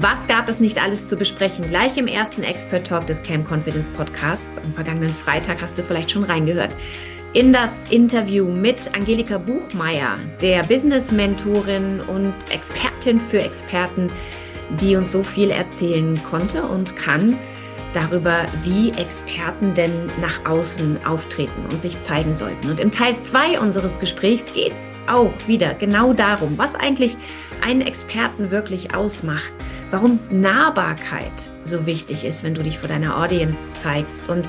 Was gab es nicht alles zu besprechen? Gleich im ersten Expert Talk des Camp Confidence Podcasts. Am vergangenen Freitag hast du vielleicht schon reingehört. In das Interview mit Angelika Buchmeier, der Business-Mentorin und Expertin für Experten, die uns so viel erzählen konnte und kann darüber, wie Experten denn nach außen auftreten und sich zeigen sollten. Und im Teil 2 unseres Gesprächs geht es auch wieder genau darum, was eigentlich einen Experten wirklich ausmacht, warum Nahbarkeit so wichtig ist, wenn du dich vor deiner Audience zeigst und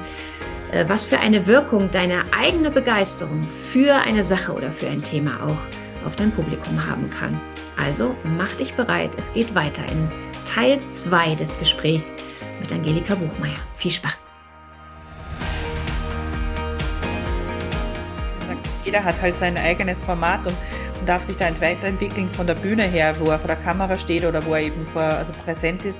äh, was für eine Wirkung deine eigene Begeisterung für eine Sache oder für ein Thema auch auf dein Publikum haben kann. Also mach dich bereit, es geht weiter in Teil 2 des Gesprächs mit Angelika Buchmeier. Viel Spaß! Jeder hat halt sein eigenes Format und, und darf sich da weiterentwickeln von der Bühne her, wo er vor der Kamera steht oder wo er eben vor, also präsent ist.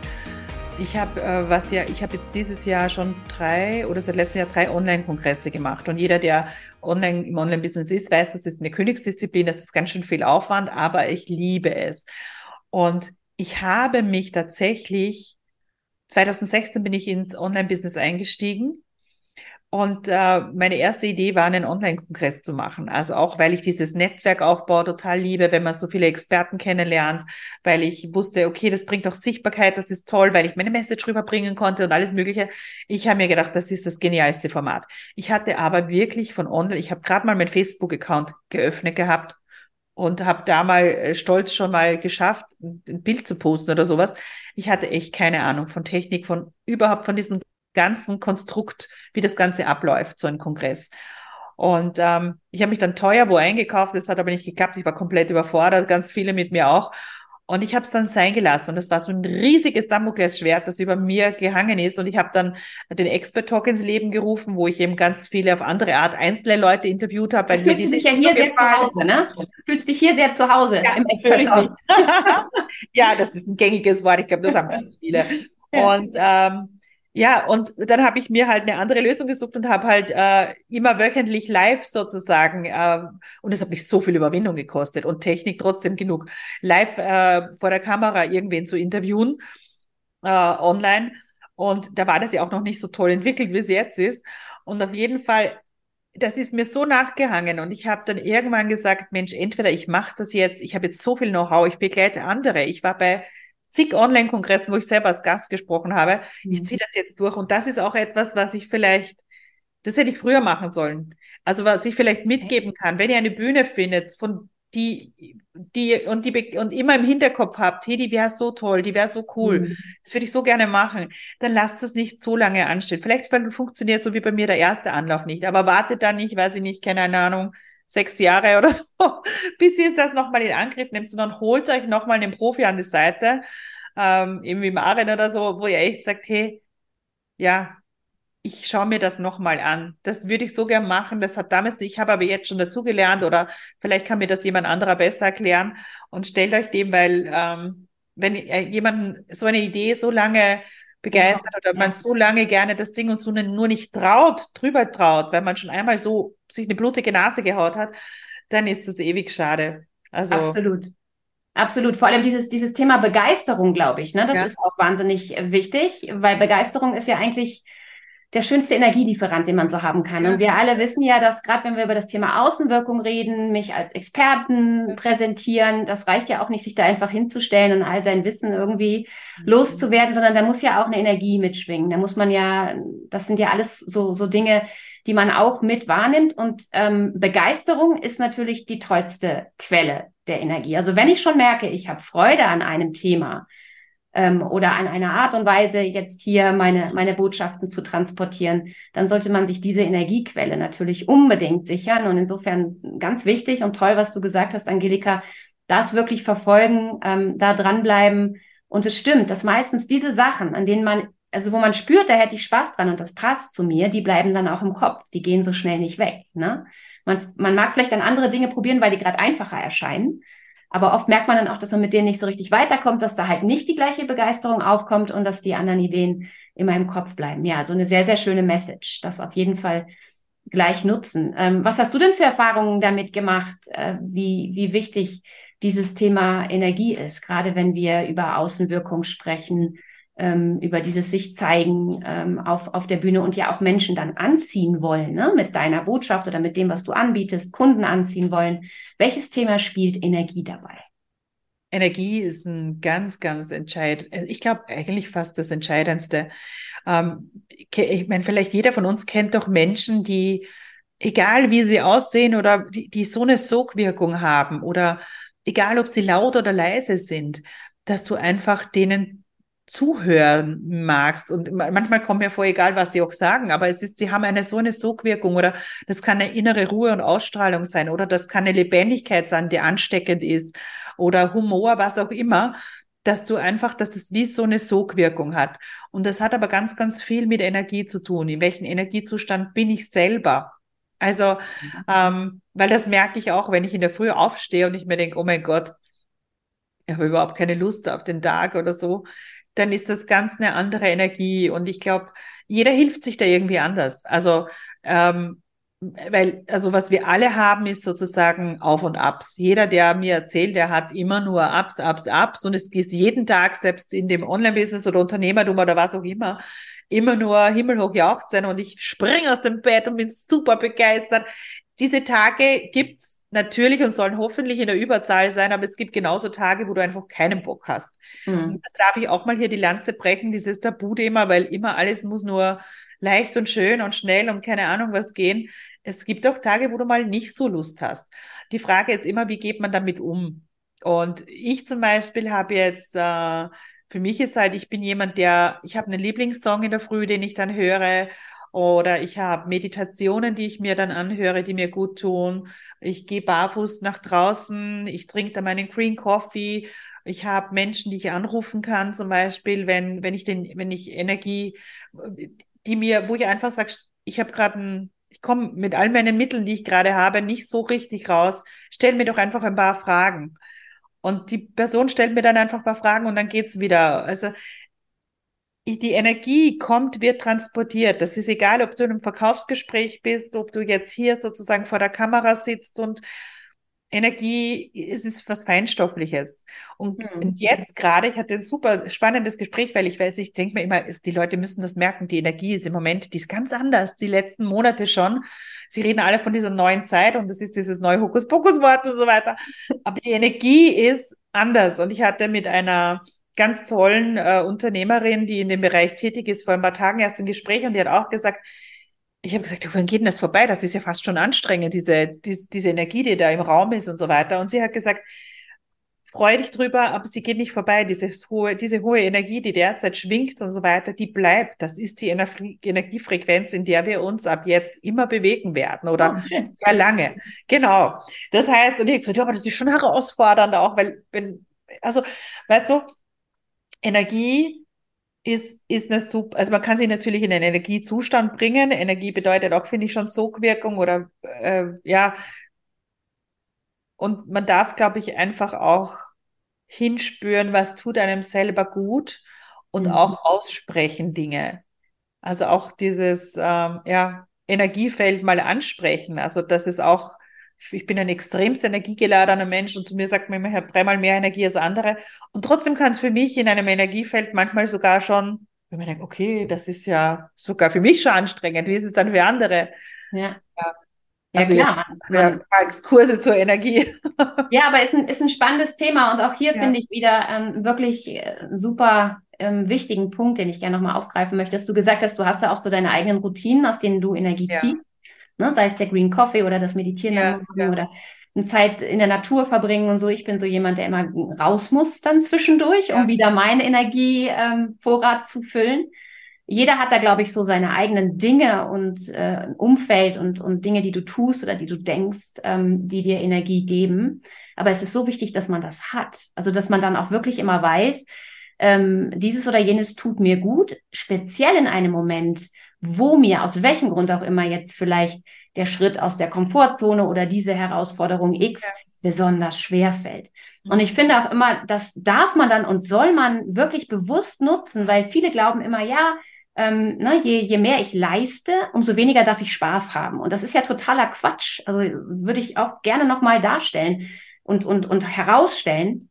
Ich habe äh, was ja, ich habe jetzt dieses Jahr schon drei oder seit letztem Jahr drei Online-Kongresse gemacht. Und jeder, der online im Online-Business ist, weiß, das ist eine Königsdisziplin, das ist ganz schön viel Aufwand, aber ich liebe es. Und ich habe mich tatsächlich 2016 bin ich ins Online-Business eingestiegen. Und äh, meine erste Idee war, einen Online-Kongress zu machen. Also auch, weil ich dieses Netzwerkaufbau total liebe, wenn man so viele Experten kennenlernt, weil ich wusste, okay, das bringt auch Sichtbarkeit, das ist toll, weil ich meine Message rüberbringen konnte und alles Mögliche. Ich habe mir gedacht, das ist das genialste Format. Ich hatte aber wirklich von Online, ich habe gerade mal meinen Facebook-Account geöffnet gehabt und habe da mal äh, stolz schon mal geschafft, ein Bild zu posten oder sowas. Ich hatte echt keine Ahnung von Technik, von überhaupt von diesem ganzen Konstrukt, wie das Ganze abläuft, so ein Kongress. Und ähm, ich habe mich dann teuer wo eingekauft, das hat aber nicht geklappt, ich war komplett überfordert, ganz viele mit mir auch. Und ich habe es dann sein gelassen. Und das war so ein riesiges Damoklesschwert, das über mir gehangen ist. Und ich habe dann den Expert Talk ins Leben gerufen, wo ich eben ganz viele auf andere Art einzelne Leute interviewt habe. Weil fühlst du dich ja hier sehr zu Hause, ne? Fühlst dich hier sehr zu Hause ja, im Expert Talk. ja, das ist ein gängiges Wort. Ich glaube, das haben ganz viele. Und ähm, ja, und dann habe ich mir halt eine andere Lösung gesucht und habe halt äh, immer wöchentlich live sozusagen, äh, und es hat mich so viel Überwindung gekostet und Technik trotzdem genug, live äh, vor der Kamera irgendwen zu interviewen, äh, online. Und da war das ja auch noch nicht so toll entwickelt, wie es jetzt ist. Und auf jeden Fall, das ist mir so nachgehangen. Und ich habe dann irgendwann gesagt, Mensch, entweder ich mache das jetzt, ich habe jetzt so viel Know-how, ich begleite andere. Ich war bei zig Online-Kongressen, wo ich selber als Gast gesprochen habe. Mhm. Ich ziehe das jetzt durch. Und das ist auch etwas, was ich vielleicht, das hätte ich früher machen sollen. Also was ich vielleicht mitgeben kann, wenn ihr eine Bühne findet, von die, die und die und immer im Hinterkopf habt, hey, die wäre so toll, die wäre so cool, mhm. das würde ich so gerne machen, dann lasst es nicht so lange anstehen. Vielleicht funktioniert so wie bei mir der erste Anlauf nicht, aber wartet dann nicht, weiß ich nicht, keine Ahnung, sechs Jahre oder so, bis ihr das nochmal in Angriff nehmt, sondern holt euch nochmal einen Profi an die Seite, ähm, eben wie Maren oder so, wo ihr echt sagt, hey, ja, ich schaue mir das nochmal an. Das würde ich so gern machen. Das hat damals nicht, ich habe aber jetzt schon dazugelernt oder vielleicht kann mir das jemand anderer besser erklären und stellt euch dem, weil ähm, wenn jemand so eine Idee so lange begeistert ja, oder man so lange gerne das Ding und so nur nicht traut, drüber traut, weil man schon einmal so sich eine blutige Nase gehaut hat, dann ist das ewig schade. Also absolut. Absolut. Vor allem dieses, dieses Thema Begeisterung, glaube ich, ne? Das ja. ist auch wahnsinnig wichtig, weil Begeisterung ist ja eigentlich der schönste Energielieferant, den man so haben kann. Ja. Und wir alle wissen ja, dass gerade wenn wir über das Thema Außenwirkung reden, mich als Experten präsentieren, das reicht ja auch nicht, sich da einfach hinzustellen und all sein Wissen irgendwie mhm. loszuwerden, sondern da muss ja auch eine Energie mitschwingen. Da muss man ja, das sind ja alles so, so Dinge, die man auch mit wahrnimmt. Und ähm, Begeisterung ist natürlich die tollste Quelle der Energie. Also wenn ich schon merke, ich habe Freude an einem Thema, ähm, oder an einer Art und Weise jetzt hier meine, meine Botschaften zu transportieren, dann sollte man sich diese Energiequelle natürlich unbedingt sichern. Und insofern ganz wichtig und toll, was du gesagt hast, Angelika, das wirklich verfolgen, ähm, da dranbleiben. Und es stimmt, dass meistens diese Sachen, an denen man, also wo man spürt, da hätte ich Spaß dran und das passt zu mir, die bleiben dann auch im Kopf. Die gehen so schnell nicht weg. Ne? Man, man mag vielleicht dann andere Dinge probieren, weil die gerade einfacher erscheinen. Aber oft merkt man dann auch, dass man mit denen nicht so richtig weiterkommt, dass da halt nicht die gleiche Begeisterung aufkommt und dass die anderen Ideen immer im Kopf bleiben. Ja, so eine sehr, sehr schöne Message. Das auf jeden Fall gleich nutzen. Ähm, was hast du denn für Erfahrungen damit gemacht, äh, wie, wie wichtig dieses Thema Energie ist, gerade wenn wir über Außenwirkung sprechen, ähm, über dieses sich zeigen ähm, auf, auf der Bühne und ja auch Menschen dann anziehen wollen, ne? mit deiner Botschaft oder mit dem, was du anbietest, Kunden anziehen wollen. Welches Thema spielt Energie dabei? Energie ist ein ganz, ganz entscheidend. Also ich glaube eigentlich fast das Entscheidendste. Ähm, ich meine, vielleicht jeder von uns kennt doch Menschen, die, egal wie sie aussehen oder die, die so eine Sogwirkung haben oder egal ob sie laut oder leise sind, dass du einfach denen zuhören magst. Und manchmal kommt mir vor, egal was die auch sagen, aber es ist, sie haben eine so eine Sogwirkung oder das kann eine innere Ruhe und Ausstrahlung sein oder das kann eine Lebendigkeit sein, die ansteckend ist oder Humor, was auch immer, dass du einfach, dass das wie so eine Sogwirkung hat. Und das hat aber ganz, ganz viel mit Energie zu tun. In welchem Energiezustand bin ich selber? Also, mhm. ähm, weil das merke ich auch, wenn ich in der Früh aufstehe und ich mir denke, oh mein Gott, ich habe überhaupt keine Lust auf den Tag oder so dann ist das ganz eine andere Energie. Und ich glaube, jeder hilft sich da irgendwie anders. Also, ähm, weil, also was wir alle haben, ist sozusagen Auf und Abs. Jeder, der mir erzählt, der hat immer nur Ups, Ups, Ups und es ist jeden Tag, selbst in dem Online-Business oder Unternehmertum oder was auch immer, immer nur himmelhoch jauchzen und ich springe aus dem Bett und bin super begeistert. Diese Tage gibt's natürlich und sollen hoffentlich in der Überzahl sein, aber es gibt genauso Tage, wo du einfach keinen Bock hast. Mhm. Das darf ich auch mal hier die Lanze brechen, dieses Tabuthema, weil immer alles muss nur leicht und schön und schnell und keine Ahnung was gehen. Es gibt auch Tage, wo du mal nicht so Lust hast. Die Frage ist immer, wie geht man damit um? Und ich zum Beispiel habe jetzt, äh, für mich ist halt, ich bin jemand, der, ich habe einen Lieblingssong in der Früh, den ich dann höre oder ich habe Meditationen, die ich mir dann anhöre, die mir gut tun. Ich gehe barfuß nach draußen, ich trinke da meinen Green Coffee. Ich habe Menschen, die ich anrufen kann, zum Beispiel, wenn, wenn ich den, wenn ich Energie, die mir, wo ich einfach sage, ich habe gerade ein, ich komme mit all meinen Mitteln, die ich gerade habe, nicht so richtig raus. Stell mir doch einfach ein paar Fragen. Und die Person stellt mir dann einfach ein paar Fragen und dann geht's wieder. Also die Energie kommt, wird transportiert. Das ist egal, ob du in einem Verkaufsgespräch bist, ob du jetzt hier sozusagen vor der Kamera sitzt und Energie es ist was Feinstoffliches. Und, hm. und jetzt gerade, ich hatte ein super spannendes Gespräch, weil ich weiß, ich denke mir immer, ist, die Leute müssen das merken, die Energie ist im Moment, die ist ganz anders, die letzten Monate schon. Sie reden alle von dieser neuen Zeit und das ist dieses neue Hokuspokus-Wort und so weiter. Aber die Energie ist anders. Und ich hatte mit einer ganz tollen äh, Unternehmerin, die in dem Bereich tätig ist, vor ein paar Tagen erst ein Gespräch und die hat auch gesagt, ich habe gesagt, wann geht denn das vorbei? Das ist ja fast schon anstrengend, diese, diese, diese Energie, die da im Raum ist und so weiter. Und sie hat gesagt, freu dich drüber, aber sie geht nicht vorbei. Diese hohe, diese hohe Energie, die derzeit schwingt und so weiter, die bleibt. Das ist die Energie Energiefrequenz, in der wir uns ab jetzt immer bewegen werden oder. Oh, sehr lange. Genau. Das heißt, und ich habe gesagt, ja, aber das ist schon herausfordernd auch, weil, wenn, also, weißt du, Energie ist, ist eine super, also man kann sich natürlich in einen Energiezustand bringen. Energie bedeutet auch, finde ich, schon Sogwirkung oder äh, ja. Und man darf, glaube ich, einfach auch hinspüren, was tut einem selber gut und mhm. auch aussprechen Dinge. Also auch dieses ähm, ja, Energiefeld mal ansprechen. Also das ist auch ich bin ein extremst energiegeladener Mensch und zu mir sagt man immer, ich habe dreimal mehr Energie als andere. Und trotzdem kann es für mich in einem Energiefeld manchmal sogar schon, wenn man denkt, okay, das ist ja sogar für mich schon anstrengend. Wie ist es dann für andere? Ja. ja. Also ja, klar. Ja, Exkurse zur Energie. Ja, aber ist ein, ist ein spannendes Thema und auch hier ja. finde ich wieder ähm, wirklich äh, super ähm, wichtigen Punkt, den ich gerne nochmal aufgreifen möchte, dass du gesagt hast, du hast da auch so deine eigenen Routinen, aus denen du Energie ja. ziehst ne? sei es der Green Coffee oder das Meditieren ja, ja. oder eine Zeit in der Natur verbringen und so. Ich bin so jemand, der immer raus muss dann zwischendurch, um wieder meinen Energievorrat ähm, zu füllen. Jeder hat da, glaube ich, so seine eigenen Dinge und äh, Umfeld und, und Dinge, die du tust oder die du denkst, ähm, die dir Energie geben. Aber es ist so wichtig, dass man das hat. Also, dass man dann auch wirklich immer weiß, ähm, dieses oder jenes tut mir gut, speziell in einem Moment, wo mir aus welchem Grund auch immer jetzt vielleicht der Schritt aus der Komfortzone oder diese Herausforderung X ja. besonders schwer fällt. Mhm. Und ich finde auch immer, das darf man dann und soll man wirklich bewusst nutzen, weil viele glauben immer, ja, ähm, ne, je, je mehr ich leiste, umso weniger darf ich Spaß haben. Und das ist ja totaler Quatsch. Also würde ich auch gerne nochmal darstellen und, und, und herausstellen.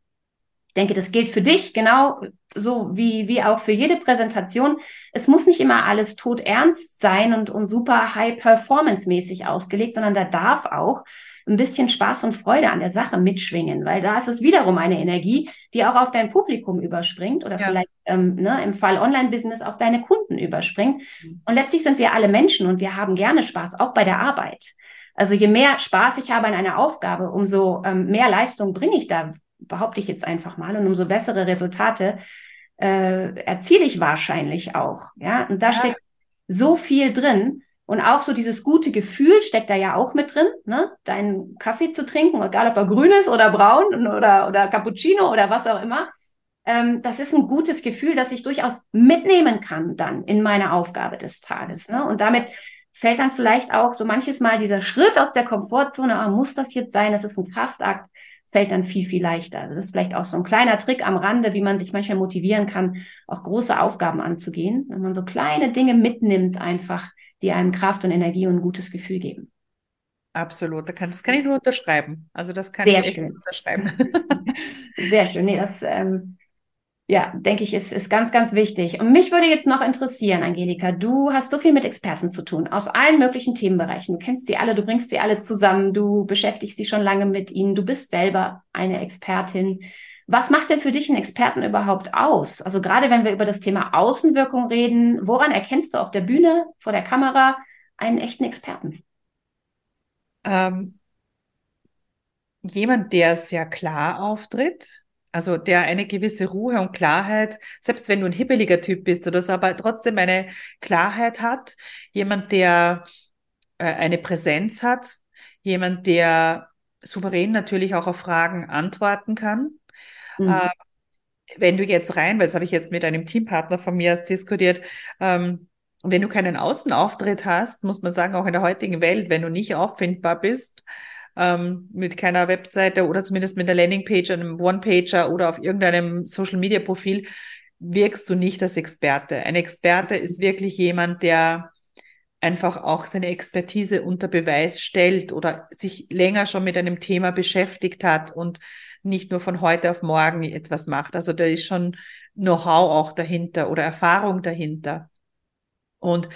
Ich denke, das gilt für dich genau so wie, wie auch für jede Präsentation. Es muss nicht immer alles tot ernst sein und, und super high performance mäßig ausgelegt, sondern da darf auch ein bisschen Spaß und Freude an der Sache mitschwingen, weil da ist es wiederum eine Energie, die auch auf dein Publikum überspringt oder ja. vielleicht ähm, ne, im Fall Online-Business auf deine Kunden überspringt. Mhm. Und letztlich sind wir alle Menschen und wir haben gerne Spaß, auch bei der Arbeit. Also je mehr Spaß ich habe an einer Aufgabe, umso ähm, mehr Leistung bringe ich da, behaupte ich jetzt einfach mal, und umso bessere Resultate äh, erziele ich wahrscheinlich auch. Ja, und da ja. steckt so viel drin. Und auch so dieses gute Gefühl steckt da ja auch mit drin, ne? Deinen Kaffee zu trinken, egal ob er grün ist oder braun oder, oder Cappuccino oder was auch immer. Ähm, das ist ein gutes Gefühl, das ich durchaus mitnehmen kann dann in meine Aufgabe des Tages. Ne? Und damit fällt dann vielleicht auch so manches Mal dieser Schritt aus der Komfortzone, ah, muss das jetzt sein, das ist ein Kraftakt, fällt dann viel, viel leichter. Also das ist vielleicht auch so ein kleiner Trick am Rande, wie man sich manchmal motivieren kann, auch große Aufgaben anzugehen, wenn man so kleine Dinge mitnimmt einfach die einem Kraft und Energie und ein gutes Gefühl geben. Absolut, das kann ich nur unterschreiben. Also das kann Sehr ich schön. unterschreiben. Sehr schön. Nee, das ähm, ja, denke ich, ist, ist ganz, ganz wichtig. Und mich würde jetzt noch interessieren, Angelika, du hast so viel mit Experten zu tun, aus allen möglichen Themenbereichen. Du kennst sie alle, du bringst sie alle zusammen, du beschäftigst sie schon lange mit ihnen, du bist selber eine Expertin. Was macht denn für dich einen Experten überhaupt aus? Also gerade wenn wir über das Thema Außenwirkung reden, woran erkennst du auf der Bühne, vor der Kamera einen echten Experten? Ähm, jemand, der sehr klar auftritt, also der eine gewisse Ruhe und Klarheit, selbst wenn du ein hibbeliger Typ bist oder so, aber trotzdem eine Klarheit hat, jemand, der äh, eine Präsenz hat, jemand, der souverän natürlich auch auf Fragen antworten kann. Mhm. Äh, wenn du jetzt rein, weil das habe ich jetzt mit einem Teampartner von mir diskutiert, ähm, wenn du keinen Außenauftritt hast, muss man sagen, auch in der heutigen Welt, wenn du nicht auffindbar bist, ähm, mit keiner Webseite oder zumindest mit einer Landingpage, einem One-Pager oder auf irgendeinem Social-Media-Profil, wirkst du nicht als Experte. Ein Experte ist wirklich jemand, der einfach auch seine Expertise unter Beweis stellt oder sich länger schon mit einem Thema beschäftigt hat und nicht nur von heute auf morgen etwas macht. Also da ist schon Know-how auch dahinter oder Erfahrung dahinter. Und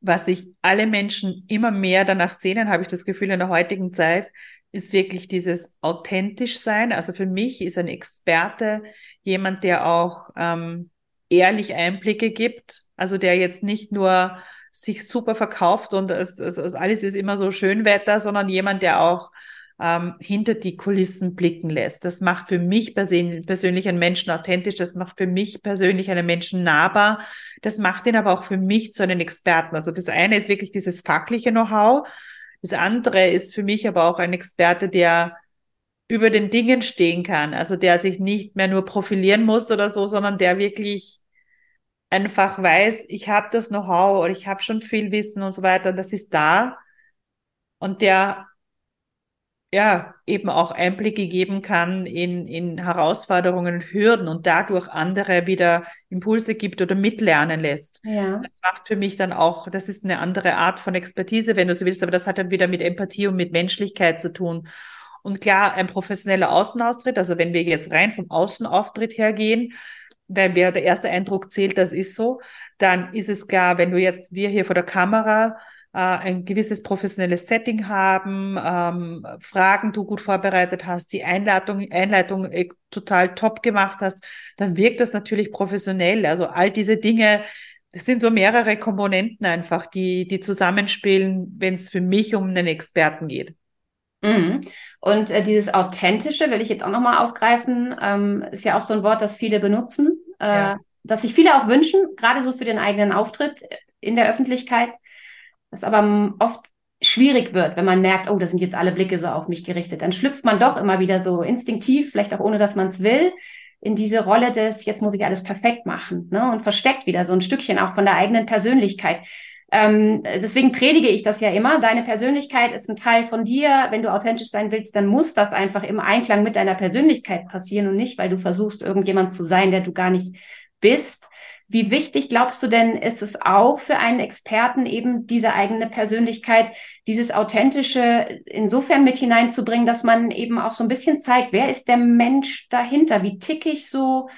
was sich alle Menschen immer mehr danach sehnen, habe ich das Gefühl in der heutigen Zeit, ist wirklich dieses authentisch sein. Also für mich ist ein Experte jemand, der auch ähm, ehrlich Einblicke gibt. Also der jetzt nicht nur sich super verkauft und es, es, alles ist immer so Schönwetter, sondern jemand, der auch ähm, hinter die Kulissen blicken lässt. Das macht für mich persönlich einen Menschen authentisch, das macht für mich persönlich einen Menschen nahbar, das macht ihn aber auch für mich zu einem Experten. Also das eine ist wirklich dieses fachliche Know-how, das andere ist für mich aber auch ein Experte, der über den Dingen stehen kann, also der sich nicht mehr nur profilieren muss oder so, sondern der wirklich einfach weiß, ich habe das Know-how oder ich habe schon viel Wissen und so weiter und das ist da und der ja, eben auch Einblicke geben kann in, in Herausforderungen und Hürden und dadurch andere wieder Impulse gibt oder mitlernen lässt. Ja. Das macht für mich dann auch, das ist eine andere Art von Expertise, wenn du so willst, aber das hat dann wieder mit Empathie und mit Menschlichkeit zu tun. Und klar, ein professioneller Außenaustritt, also wenn wir jetzt rein vom Außenauftritt hergehen, weil mir der erste Eindruck zählt, das ist so, dann ist es klar, wenn du jetzt, wir hier vor der Kamera ein gewisses professionelles Setting haben, ähm, Fragen du gut vorbereitet hast, die Einleitung, Einleitung äh, total top gemacht hast, dann wirkt das natürlich professionell. Also all diese Dinge, das sind so mehrere Komponenten einfach, die, die zusammenspielen, wenn es für mich um einen Experten geht. Mhm. Und äh, dieses Authentische will ich jetzt auch nochmal aufgreifen, ähm, ist ja auch so ein Wort, das viele benutzen, äh, ja. das sich viele auch wünschen, gerade so für den eigenen Auftritt in der Öffentlichkeit das aber oft schwierig wird, wenn man merkt, oh, da sind jetzt alle Blicke so auf mich gerichtet. Dann schlüpft man doch immer wieder so instinktiv, vielleicht auch ohne dass man es will, in diese Rolle des, jetzt muss ich alles perfekt machen, ne? Und versteckt wieder so ein Stückchen auch von der eigenen Persönlichkeit. Ähm, deswegen predige ich das ja immer. Deine Persönlichkeit ist ein Teil von dir. Wenn du authentisch sein willst, dann muss das einfach im Einklang mit deiner Persönlichkeit passieren und nicht, weil du versuchst, irgendjemand zu sein, der du gar nicht bist. Wie wichtig glaubst du denn, ist es auch für einen Experten eben diese eigene Persönlichkeit, dieses Authentische insofern mit hineinzubringen, dass man eben auch so ein bisschen zeigt, wer ist der Mensch dahinter? Wie ticke ich so?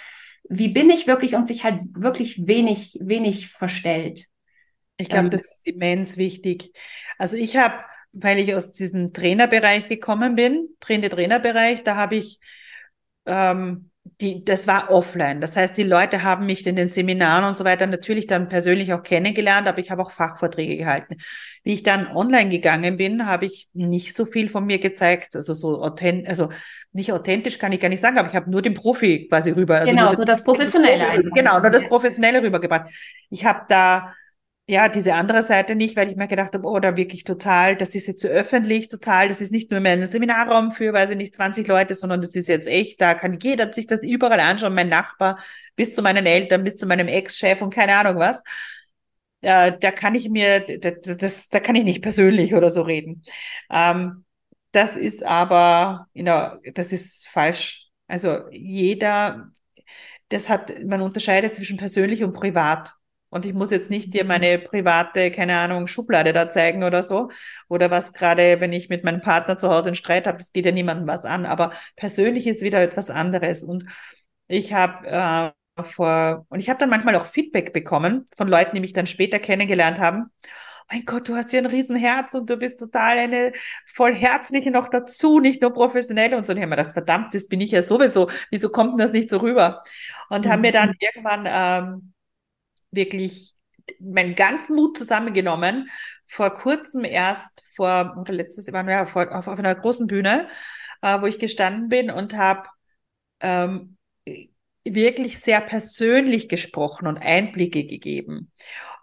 Wie bin ich wirklich und sich halt wirklich wenig, wenig verstellt? Ich glaube, ähm, das ist immens wichtig. Also ich habe, weil ich aus diesem Trainerbereich gekommen bin, Trainer-Trainerbereich, da habe ich ähm, die, das war offline. Das heißt, die Leute haben mich in den Seminaren und so weiter natürlich dann persönlich auch kennengelernt, aber ich habe auch Fachvorträge gehalten. Wie ich dann online gegangen bin, habe ich nicht so viel von mir gezeigt, also so authentisch, also nicht authentisch kann ich gar nicht sagen, aber ich habe nur den Profi quasi rüber. Also genau, nur, nur das Professionelle. Genau, nur das Professionelle rübergebracht. Ich habe da ja, diese andere Seite nicht, weil ich mir gedacht habe, oh, da wirklich total, das ist jetzt so öffentlich, total, das ist nicht nur mehr ein Seminarraum für, weiß ich nicht, 20 Leute, sondern das ist jetzt echt, da kann jeder sich das überall anschauen, mein Nachbar, bis zu meinen Eltern, bis zu meinem Ex-Chef und keine Ahnung was. Äh, da kann ich mir, das, das, da kann ich nicht persönlich oder so reden. Ähm, das ist aber, you know, das ist falsch. Also jeder, das hat, man unterscheidet zwischen persönlich und privat. Und ich muss jetzt nicht dir meine private, keine Ahnung, Schublade da zeigen oder so. Oder was gerade, wenn ich mit meinem Partner zu Hause einen Streit habe, das geht ja niemandem was an. Aber persönlich ist wieder etwas anderes. Und ich habe äh, vor, und ich habe dann manchmal auch Feedback bekommen von Leuten, die mich dann später kennengelernt haben. Mein Gott, du hast ja ein Riesenherz und du bist total eine voll herzliche noch dazu, nicht nur professionell und so. Und ich habe mir gedacht, verdammt, das bin ich ja sowieso. Wieso kommt denn das nicht so rüber? Und mhm. haben mir dann irgendwann ähm, wirklich meinen ganzen Mut zusammengenommen. Vor kurzem erst, vor, oder letztes Jahr, ja, vor, auf, auf einer großen Bühne, äh, wo ich gestanden bin und habe ähm, wirklich sehr persönlich gesprochen und Einblicke gegeben.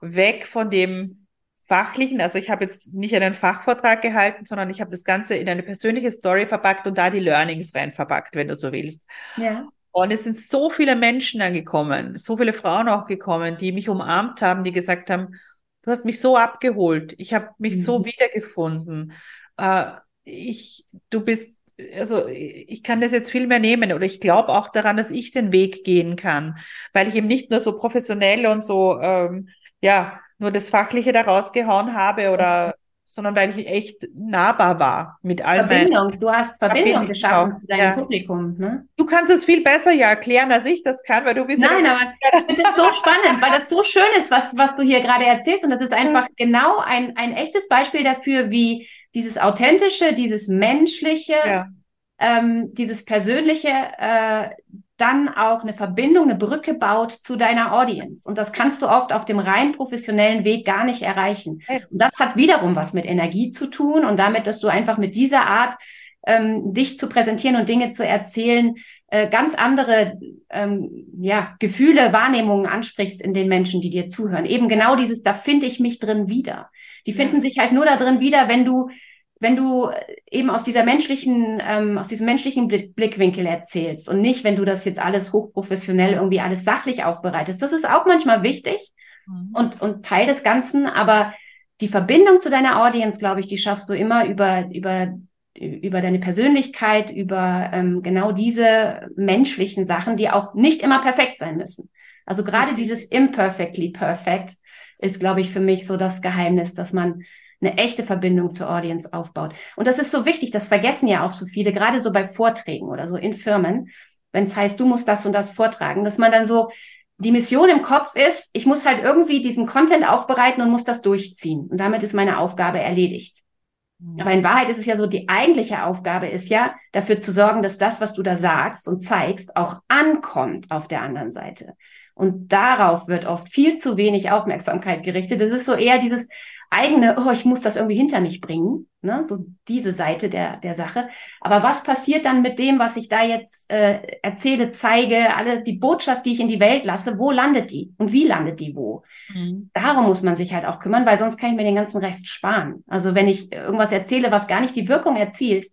Weg von dem fachlichen, also ich habe jetzt nicht einen Fachvortrag gehalten, sondern ich habe das Ganze in eine persönliche Story verpackt und da die Learnings rein verpackt, wenn du so willst. Ja. Und es sind so viele Menschen angekommen, so viele Frauen auch gekommen, die mich umarmt haben, die gesagt haben, du hast mich so abgeholt, ich habe mich mhm. so wiedergefunden. Äh, ich, du bist, also ich kann das jetzt viel mehr nehmen oder ich glaube auch daran, dass ich den Weg gehen kann, weil ich eben nicht nur so professionell und so, ähm, ja, nur das Fachliche da rausgehauen habe oder sondern weil ich echt nahbar war mit all Verbindung. Du hast Verbindung, Verbindung geschaffen auch. zu deinem ja. Publikum. Ne? Du kannst es viel besser ja erklären, als ich das kann, weil du bist. Nein, ja aber ich finde es so spannend, weil das so schön ist, was, was du hier gerade erzählst. Und das ist einfach ja. genau ein, ein echtes Beispiel dafür, wie dieses Authentische, dieses Menschliche, ähm, dieses Persönliche äh, dann auch eine Verbindung, eine Brücke baut zu deiner Audience. Und das kannst du oft auf dem rein professionellen Weg gar nicht erreichen. Und das hat wiederum was mit Energie zu tun und damit, dass du einfach mit dieser Art, ähm, dich zu präsentieren und Dinge zu erzählen, äh, ganz andere ähm, ja, Gefühle, Wahrnehmungen ansprichst in den Menschen, die dir zuhören. Eben genau dieses, da finde ich mich drin wieder. Die finden ja. sich halt nur da drin wieder, wenn du wenn du eben aus dieser menschlichen, ähm, aus diesem menschlichen Blickwinkel erzählst und nicht, wenn du das jetzt alles hochprofessionell irgendwie alles sachlich aufbereitest. Das ist auch manchmal wichtig mhm. und, und Teil des Ganzen, aber die Verbindung zu deiner Audience, glaube ich, die schaffst du immer über, über, über deine Persönlichkeit, über ähm, genau diese menschlichen Sachen, die auch nicht immer perfekt sein müssen. Also gerade dieses imperfectly perfect ist, glaube ich, für mich so das Geheimnis, dass man eine echte Verbindung zur Audience aufbaut. Und das ist so wichtig, das vergessen ja auch so viele, gerade so bei Vorträgen oder so in Firmen, wenn es heißt, du musst das und das vortragen, dass man dann so die Mission im Kopf ist, ich muss halt irgendwie diesen Content aufbereiten und muss das durchziehen. Und damit ist meine Aufgabe erledigt. Mhm. Aber in Wahrheit ist es ja so, die eigentliche Aufgabe ist ja, dafür zu sorgen, dass das, was du da sagst und zeigst, auch ankommt auf der anderen Seite. Und darauf wird oft viel zu wenig Aufmerksamkeit gerichtet. Das ist so eher dieses, eigene, oh, ich muss das irgendwie hinter mich bringen, ne? so diese Seite der, der Sache. Aber was passiert dann mit dem, was ich da jetzt äh, erzähle, zeige, alle die Botschaft, die ich in die Welt lasse, wo landet die und wie landet die wo? Mhm. Darum muss man sich halt auch kümmern, weil sonst kann ich mir den ganzen Rest sparen. Also wenn ich irgendwas erzähle, was gar nicht die Wirkung erzielt,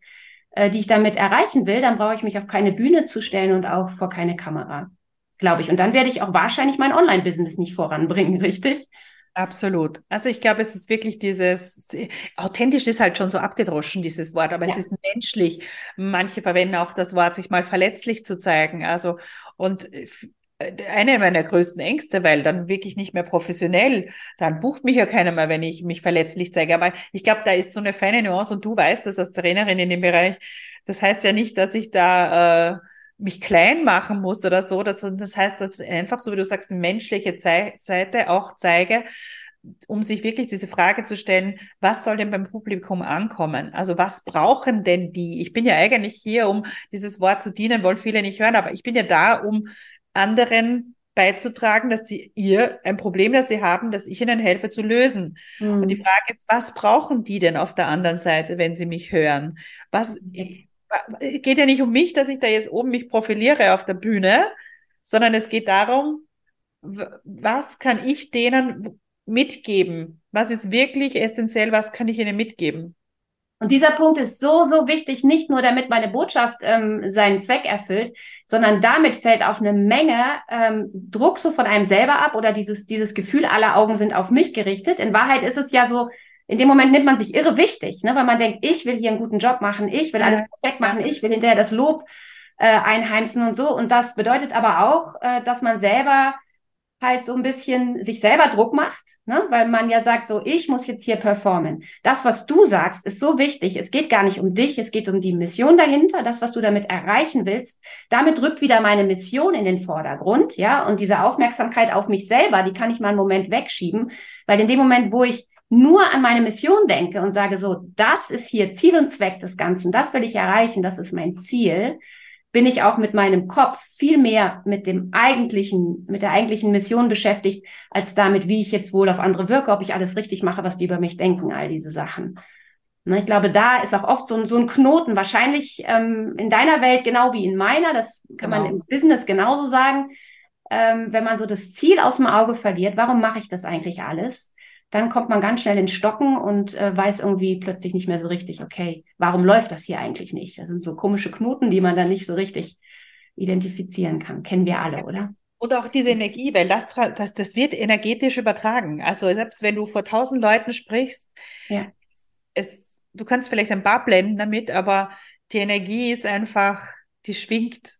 äh, die ich damit erreichen will, dann brauche ich mich auf keine Bühne zu stellen und auch vor keine Kamera, glaube ich. Und dann werde ich auch wahrscheinlich mein Online-Business nicht voranbringen, richtig? Absolut. Also ich glaube, es ist wirklich dieses, authentisch ist halt schon so abgedroschen, dieses Wort, aber ja. es ist menschlich. Manche verwenden auch das Wort, sich mal verletzlich zu zeigen. Also, und äh, eine meiner größten Ängste, weil dann wirklich nicht mehr professionell, dann bucht mich ja keiner mehr, wenn ich mich verletzlich zeige. Aber ich glaube, da ist so eine feine Nuance und du weißt das als Trainerin in dem Bereich. Das heißt ja nicht, dass ich da äh, mich klein machen muss oder so. Das, das heißt, dass einfach, so wie du sagst, eine menschliche Seite auch zeige, um sich wirklich diese Frage zu stellen, was soll denn beim Publikum ankommen? Also was brauchen denn die? Ich bin ja eigentlich hier, um dieses Wort zu dienen, wollen viele nicht hören, aber ich bin ja da, um anderen beizutragen, dass sie ihr ein Problem, das sie haben, dass ich ihnen helfe zu lösen. Mhm. Und die Frage ist, was brauchen die denn auf der anderen Seite, wenn sie mich hören? Was mhm. Geht ja nicht um mich, dass ich da jetzt oben mich profiliere auf der Bühne, sondern es geht darum, was kann ich denen mitgeben? Was ist wirklich essentiell? Was kann ich ihnen mitgeben? Und dieser Punkt ist so, so wichtig, nicht nur damit meine Botschaft ähm, seinen Zweck erfüllt, sondern damit fällt auch eine Menge ähm, Druck so von einem selber ab oder dieses, dieses Gefühl, alle Augen sind auf mich gerichtet. In Wahrheit ist es ja so, in dem Moment nimmt man sich irre wichtig, ne, weil man denkt, ich will hier einen guten Job machen, ich will alles perfekt machen, ich will hinterher das Lob äh, einheimsen und so. Und das bedeutet aber auch, äh, dass man selber halt so ein bisschen sich selber Druck macht, ne? weil man ja sagt, so, ich muss jetzt hier performen. Das, was du sagst, ist so wichtig. Es geht gar nicht um dich, es geht um die Mission dahinter, das, was du damit erreichen willst. Damit rückt wieder meine Mission in den Vordergrund, ja, und diese Aufmerksamkeit auf mich selber, die kann ich mal einen Moment wegschieben, weil in dem Moment, wo ich nur an meine Mission denke und sage so, das ist hier Ziel und Zweck des Ganzen, das will ich erreichen, das ist mein Ziel, bin ich auch mit meinem Kopf viel mehr mit dem eigentlichen, mit der eigentlichen Mission beschäftigt, als damit, wie ich jetzt wohl auf andere wirke, ob ich alles richtig mache, was die über mich denken, all diese Sachen. Ne, ich glaube, da ist auch oft so ein, so ein Knoten, wahrscheinlich ähm, in deiner Welt genau wie in meiner, das kann genau. man im Business genauso sagen. Ähm, wenn man so das Ziel aus dem Auge verliert, warum mache ich das eigentlich alles? Dann kommt man ganz schnell ins Stocken und äh, weiß irgendwie plötzlich nicht mehr so richtig, okay, warum läuft das hier eigentlich nicht? Das sind so komische Knoten, die man dann nicht so richtig identifizieren kann. Kennen wir alle, oder? Und auch diese Energie, weil das, das, das wird energetisch übertragen. Also selbst wenn du vor tausend Leuten sprichst, ja. es, du kannst vielleicht ein paar blenden damit, aber die Energie ist einfach, die schwingt.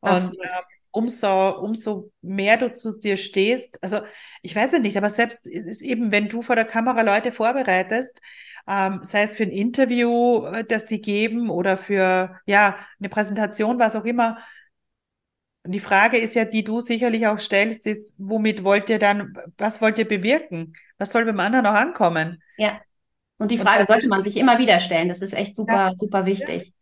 Und äh, umso, umso mehr du zu dir stehst. Also ich weiß es nicht, aber selbst ist eben, wenn du vor der Kamera Leute vorbereitest, ähm, sei es für ein Interview, äh, das sie geben oder für ja eine Präsentation, was auch immer. Und die Frage ist ja, die du sicherlich auch stellst, ist, womit wollt ihr dann, was wollt ihr bewirken? Was soll beim anderen noch ankommen? Ja. Und die Frage Und sollte man sich immer wieder stellen. Das ist echt super, ja. super wichtig.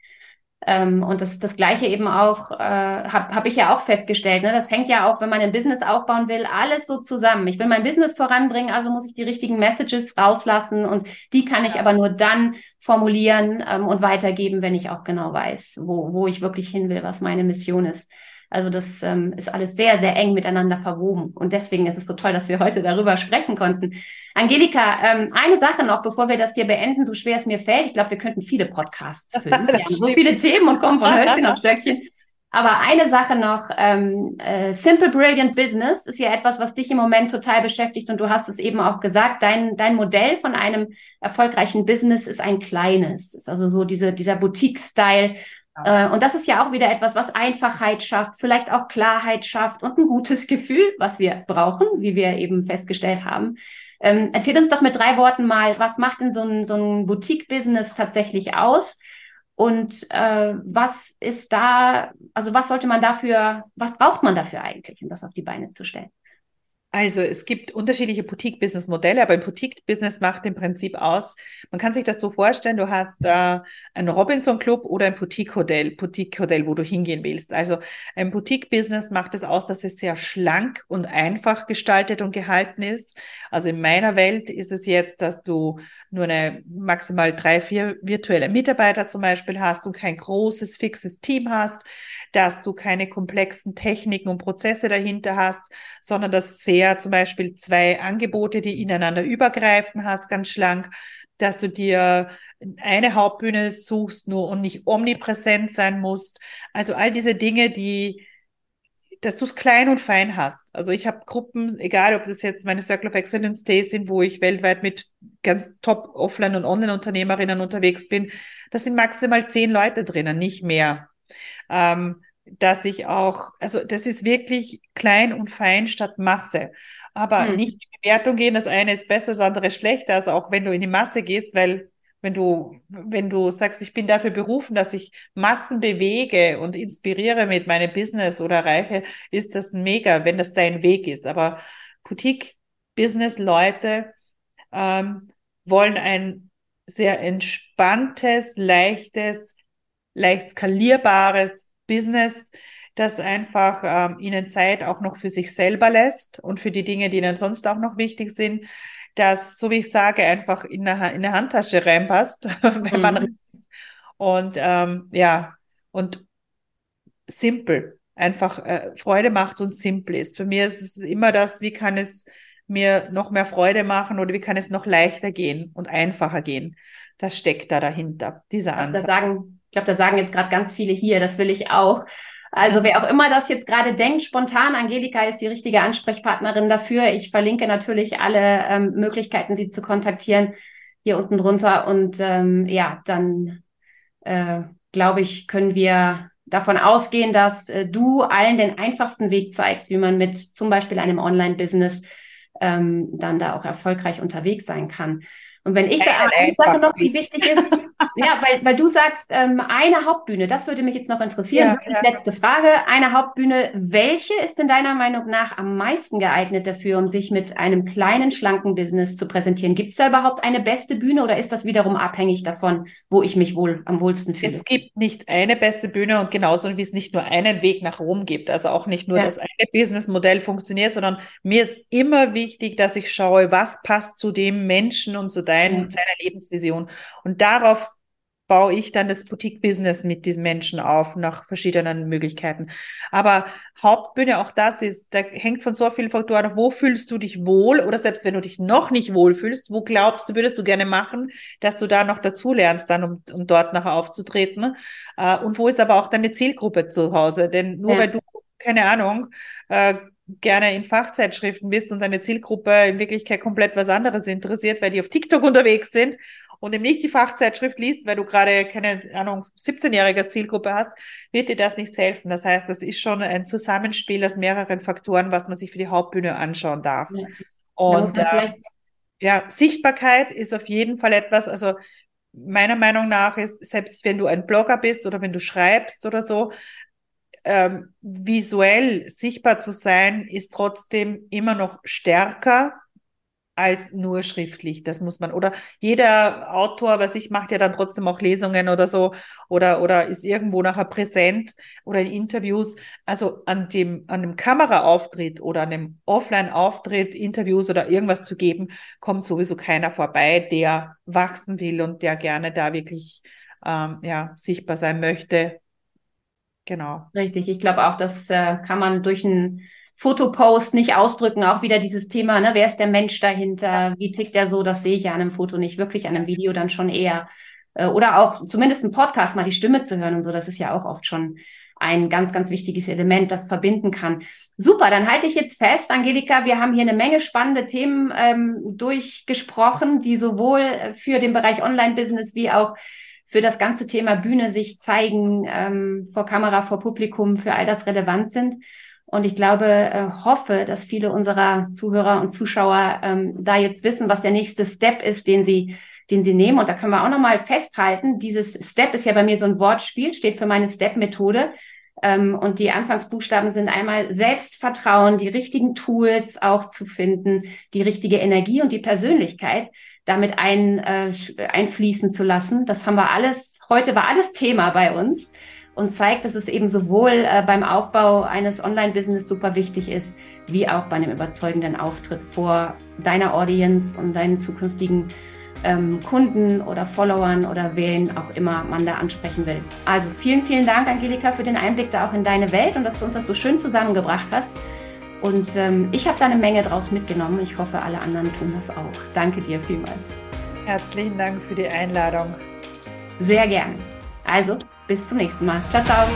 Ähm, und das, das Gleiche eben auch, äh, habe hab ich ja auch festgestellt. Ne? Das hängt ja auch, wenn man ein Business aufbauen will, alles so zusammen. Ich will mein Business voranbringen, also muss ich die richtigen Messages rauslassen und die kann ich ja. aber nur dann formulieren ähm, und weitergeben, wenn ich auch genau weiß, wo, wo ich wirklich hin will, was meine Mission ist. Also das ähm, ist alles sehr, sehr eng miteinander verwoben. Und deswegen ist es so toll, dass wir heute darüber sprechen konnten. Angelika, ähm, eine Sache noch, bevor wir das hier beenden, so schwer es mir fällt. Ich glaube, wir könnten viele Podcasts füllen. Wir haben so viele Themen und kommen von Hölzchen auf Stöckchen. Aber eine Sache noch, ähm, äh, Simple Brilliant Business ist ja etwas, was dich im Moment total beschäftigt und du hast es eben auch gesagt, dein, dein Modell von einem erfolgreichen Business ist ein kleines. Ist also so diese, dieser Boutique-Style, äh, und das ist ja auch wieder etwas, was Einfachheit schafft, vielleicht auch Klarheit schafft und ein gutes Gefühl, was wir brauchen, wie wir eben festgestellt haben. Ähm, erzähl uns doch mit drei Worten mal, was macht denn so ein, so ein Boutique-Business tatsächlich aus? Und äh, was ist da, also was sollte man dafür, was braucht man dafür eigentlich, um das auf die Beine zu stellen? Also es gibt unterschiedliche Boutique-Business-Modelle, aber ein Boutique-Business macht im Prinzip aus, man kann sich das so vorstellen, du hast äh, einen Robinson-Club oder ein Boutique-Hotel, Boutique-Hotel, wo du hingehen willst. Also ein Boutique-Business macht es aus, dass es sehr schlank und einfach gestaltet und gehalten ist. Also in meiner Welt ist es jetzt, dass du nur eine maximal drei, vier virtuelle Mitarbeiter zum Beispiel hast und kein großes, fixes Team hast, dass du keine komplexen Techniken und Prozesse dahinter hast, sondern dass sehr zum Beispiel zwei Angebote, die ineinander übergreifen hast, ganz schlank, dass du dir eine Hauptbühne suchst nur und nicht omnipräsent sein musst. Also all diese Dinge, die dass du es klein und fein hast. Also ich habe Gruppen, egal ob das jetzt meine Circle of Excellence Days sind, wo ich weltweit mit ganz top Offline- und Online-Unternehmerinnen unterwegs bin, da sind maximal zehn Leute drinnen, nicht mehr. Ähm, dass ich auch, also das ist wirklich klein und fein statt Masse. Aber hm. nicht in die Bewertung gehen, das eine ist besser, das andere ist schlechter. Also auch wenn du in die Masse gehst, weil wenn du, wenn du sagst, ich bin dafür berufen, dass ich Massen bewege und inspiriere mit meinem Business oder erreiche, ist das mega, wenn das dein Weg ist. Aber Boutique-Business-Leute ähm, wollen ein sehr entspanntes, leichtes, leicht skalierbares Business, das einfach ähm, ihnen Zeit auch noch für sich selber lässt und für die Dinge, die ihnen sonst auch noch wichtig sind, das, so wie ich sage, einfach in eine, in eine Handtasche reinpasst, wenn mhm. man reist. Und ähm, ja, und simpel, einfach äh, Freude macht und simpel ist. Für mich ist es immer das, wie kann es mir noch mehr Freude machen oder wie kann es noch leichter gehen und einfacher gehen. Das steckt da dahinter, dieser Ansatz. Da sagen, ich glaube, da sagen jetzt gerade ganz viele hier, das will ich auch. Also wer auch immer das jetzt gerade denkt, spontan, Angelika ist die richtige Ansprechpartnerin dafür. Ich verlinke natürlich alle ähm, Möglichkeiten, sie zu kontaktieren hier unten drunter. Und ähm, ja, dann äh, glaube ich, können wir davon ausgehen, dass äh, du allen den einfachsten Weg zeigst, wie man mit zum Beispiel einem Online-Business ähm, dann da auch erfolgreich unterwegs sein kann. Und wenn ich da eine Sache noch, die wichtig ist, ja, weil, weil du sagst, ähm, eine Hauptbühne, das würde mich jetzt noch interessieren. Ja, ja. Letzte Frage, eine Hauptbühne. Welche ist in deiner Meinung nach am meisten geeignet dafür, um sich mit einem kleinen, schlanken Business zu präsentieren? Gibt es da überhaupt eine beste Bühne oder ist das wiederum abhängig davon, wo ich mich wohl am wohlsten fühle? Es gibt nicht eine beste Bühne und genauso wie es nicht nur einen Weg nach Rom gibt. Also auch nicht nur ja. das eine Businessmodell funktioniert, sondern mir ist immer wichtig, dass ich schaue, was passt zu dem Menschen und zu dein, mhm. seiner Lebensvision. Und darauf baue ich dann das Boutique-Business mit diesen Menschen auf, nach verschiedenen Möglichkeiten. Aber Hauptbühne, auch das ist, da hängt von so vielen Faktoren ab, wo fühlst du dich wohl oder selbst wenn du dich noch nicht wohl fühlst, wo glaubst du, würdest du gerne machen, dass du da noch dazu lernst, dann, um, um dort nachher aufzutreten. Äh, und wo ist aber auch deine Zielgruppe zu Hause? Denn nur ja. weil du, keine Ahnung, äh, gerne in Fachzeitschriften bist und deine Zielgruppe in Wirklichkeit komplett was anderes interessiert, weil die auf TikTok unterwegs sind und eben nicht die Fachzeitschrift liest, weil du gerade keine Ahnung 17-jährige Zielgruppe hast, wird dir das nichts helfen. Das heißt, das ist schon ein Zusammenspiel aus mehreren Faktoren, was man sich für die Hauptbühne anschauen darf. Ja. Und äh, ja, Sichtbarkeit ist auf jeden Fall etwas, also meiner Meinung nach ist, selbst wenn du ein Blogger bist oder wenn du schreibst oder so, ähm, visuell sichtbar zu sein, ist trotzdem immer noch stärker als nur schriftlich. Das muss man. Oder jeder Autor, was ich macht ja dann trotzdem auch Lesungen oder so oder oder ist irgendwo nachher präsent oder in Interviews. Also an dem an dem Kameraauftritt oder an dem Offline-Auftritt Interviews oder irgendwas zu geben, kommt sowieso keiner vorbei, der wachsen will und der gerne da wirklich ähm, ja sichtbar sein möchte. Genau. Richtig. Ich glaube auch, das äh, kann man durch ein Fotopost nicht ausdrücken, auch wieder dieses Thema, ne, wer ist der Mensch dahinter, wie tickt der so, das sehe ich ja an einem Foto nicht, wirklich an einem Video dann schon eher. Äh, oder auch zumindest ein Podcast mal die Stimme zu hören und so, das ist ja auch oft schon ein ganz, ganz wichtiges Element, das verbinden kann. Super, dann halte ich jetzt fest, Angelika, wir haben hier eine Menge spannende Themen ähm, durchgesprochen, die sowohl für den Bereich Online-Business wie auch für das ganze Thema Bühne sich zeigen, ähm, vor Kamera, vor Publikum, für all das relevant sind. Und ich glaube, äh, hoffe, dass viele unserer Zuhörer und Zuschauer ähm, da jetzt wissen, was der nächste Step ist, den sie, den sie nehmen. Und da können wir auch nochmal festhalten, dieses Step ist ja bei mir so ein Wortspiel, steht für meine Step-Methode. Ähm, und die Anfangsbuchstaben sind einmal Selbstvertrauen, die richtigen Tools auch zu finden, die richtige Energie und die Persönlichkeit damit ein, äh, einfließen zu lassen. Das haben wir alles, heute war alles Thema bei uns und zeigt, dass es eben sowohl äh, beim Aufbau eines Online-Business super wichtig ist, wie auch bei einem überzeugenden Auftritt vor deiner Audience und deinen zukünftigen ähm, Kunden oder Followern oder wen auch immer man da ansprechen will. Also vielen, vielen Dank, Angelika, für den Einblick da auch in deine Welt und dass du uns das so schön zusammengebracht hast. Und ähm, ich habe da eine Menge draus mitgenommen. Ich hoffe, alle anderen tun das auch. Danke dir vielmals. Herzlichen Dank für die Einladung. Sehr gerne. Also, bis zum nächsten Mal. Ciao, ciao.